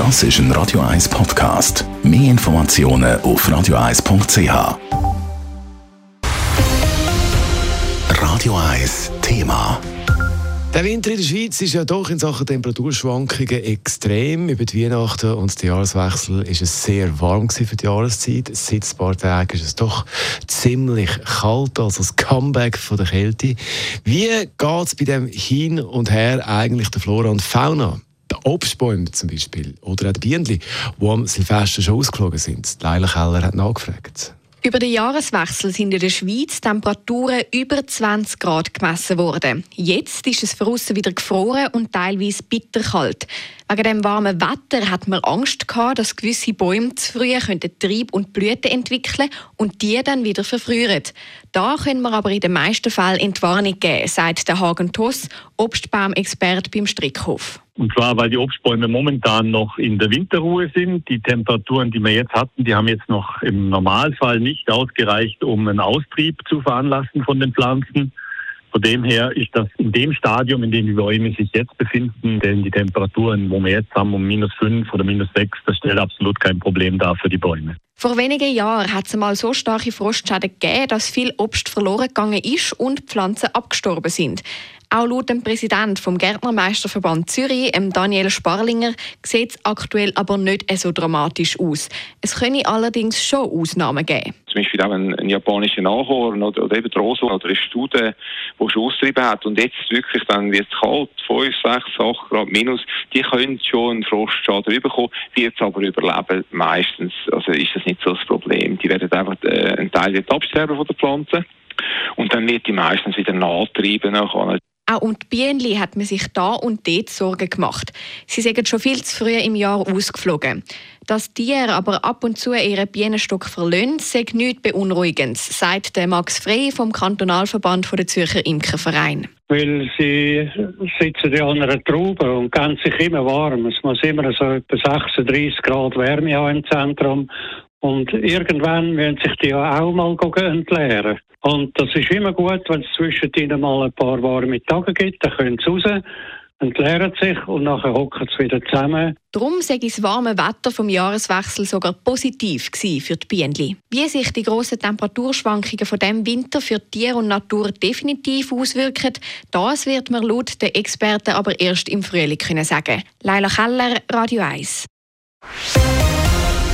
Das ist ein Radio 1 Podcast. Mehr Informationen auf radio1.ch. Radio 1 Thema. Der Winter in der Schweiz ist ja doch in Sachen Temperaturschwankungen extrem. Über die Weihnachten und den Jahreswechsel ist es sehr warm für die Jahreszeit. Seit ein paar Tagen ist es doch ziemlich kalt, also das Comeback von der Kälte. Wie geht es bei dem Hin und Her eigentlich der Flora und Fauna? Die Obstbäume zum Beispiel oder auch die Bienen, die am Silvester schon ausgeflogen sind. Leila Keller hat nachgefragt. Über den Jahreswechsel sind in der Schweiz Temperaturen über 20 Grad gemessen worden. Jetzt ist es draussen wieder gefroren und teilweise bitterkalt. Wegen dem warmen Wetter hat man Angst gehabt, dass gewisse Bäume zu früh Trieb und Blüten entwickeln und die dann wieder verfrühen. Da können wir aber in den meisten Fällen Entwarnung geben, sagt der Hagen Toss, Obstbaumexperte beim Strickhof. Und zwar, weil die Obstbäume momentan noch in der Winterruhe sind. Die Temperaturen, die wir jetzt hatten, die haben jetzt noch im Normalfall nicht ausgereicht, um einen Austrieb zu veranlassen von den Pflanzen. Von dem her ist das in dem Stadium, in dem die Bäume sich jetzt befinden, denn die Temperaturen, wo wir jetzt haben, um minus fünf oder minus sechs, das stellt absolut kein Problem dar für die Bäume. Vor wenigen Jahren hat es mal so starke Frostschäden gegeben, dass viel Obst verloren gegangen ist und Pflanzen abgestorben sind. Auch laut dem Präsident vom Gärtnermeisterverband Zürich, Daniel Sparlinger, sieht es aktuell aber nicht so dramatisch aus. Es könne allerdings schon Ausnahmen geben. Zum Beispiel auch ein, ein japanischer Nachhorn oder, oder eben Rosa oder eine Studie, die schon austrieben hat und jetzt wirklich dann wird es kalt, 5, 6, 8 Grad minus, die können schon einen Frostschaden bekommen, wird es aber überleben meistens. Also ist das nicht so das Problem. Die werden einfach, äh, ein Teil absterben von der Pflanze und dann wird die meistens wieder nahtreiben. Auch um die Bienen hat man sich da und dort Sorgen gemacht. Sie sind schon viel zu früh im Jahr ausgeflogen. Dass Tiere aber ab und zu ihren Bienenstock verlassen, sei nichts Beunruhigendes, sagt der Max Frey vom Kantonalverband der Zürcher Imkerverein. Weil sie sitzen ja an einer Traube und gehen sich immer warm. Es muss immer so etwa 36 Grad Wärme haben im Zentrum. Und irgendwann müssen sich die auch mal entleeren. Und das ist immer gut, wenn es zwischen ihnen mal ein paar warme Tage gibt, dann können sie raus, entleeren sich und nachher hocken sie wieder zusammen. Darum sei das warme Wetter vom Jahreswechsel sogar positiv für die Bienen. Wie sich die grossen Temperaturschwankungen von dem Winter für Tier und Natur definitiv auswirken, das wird man laut den Experten aber erst im Frühling können sagen. Leila Keller, Radio 1.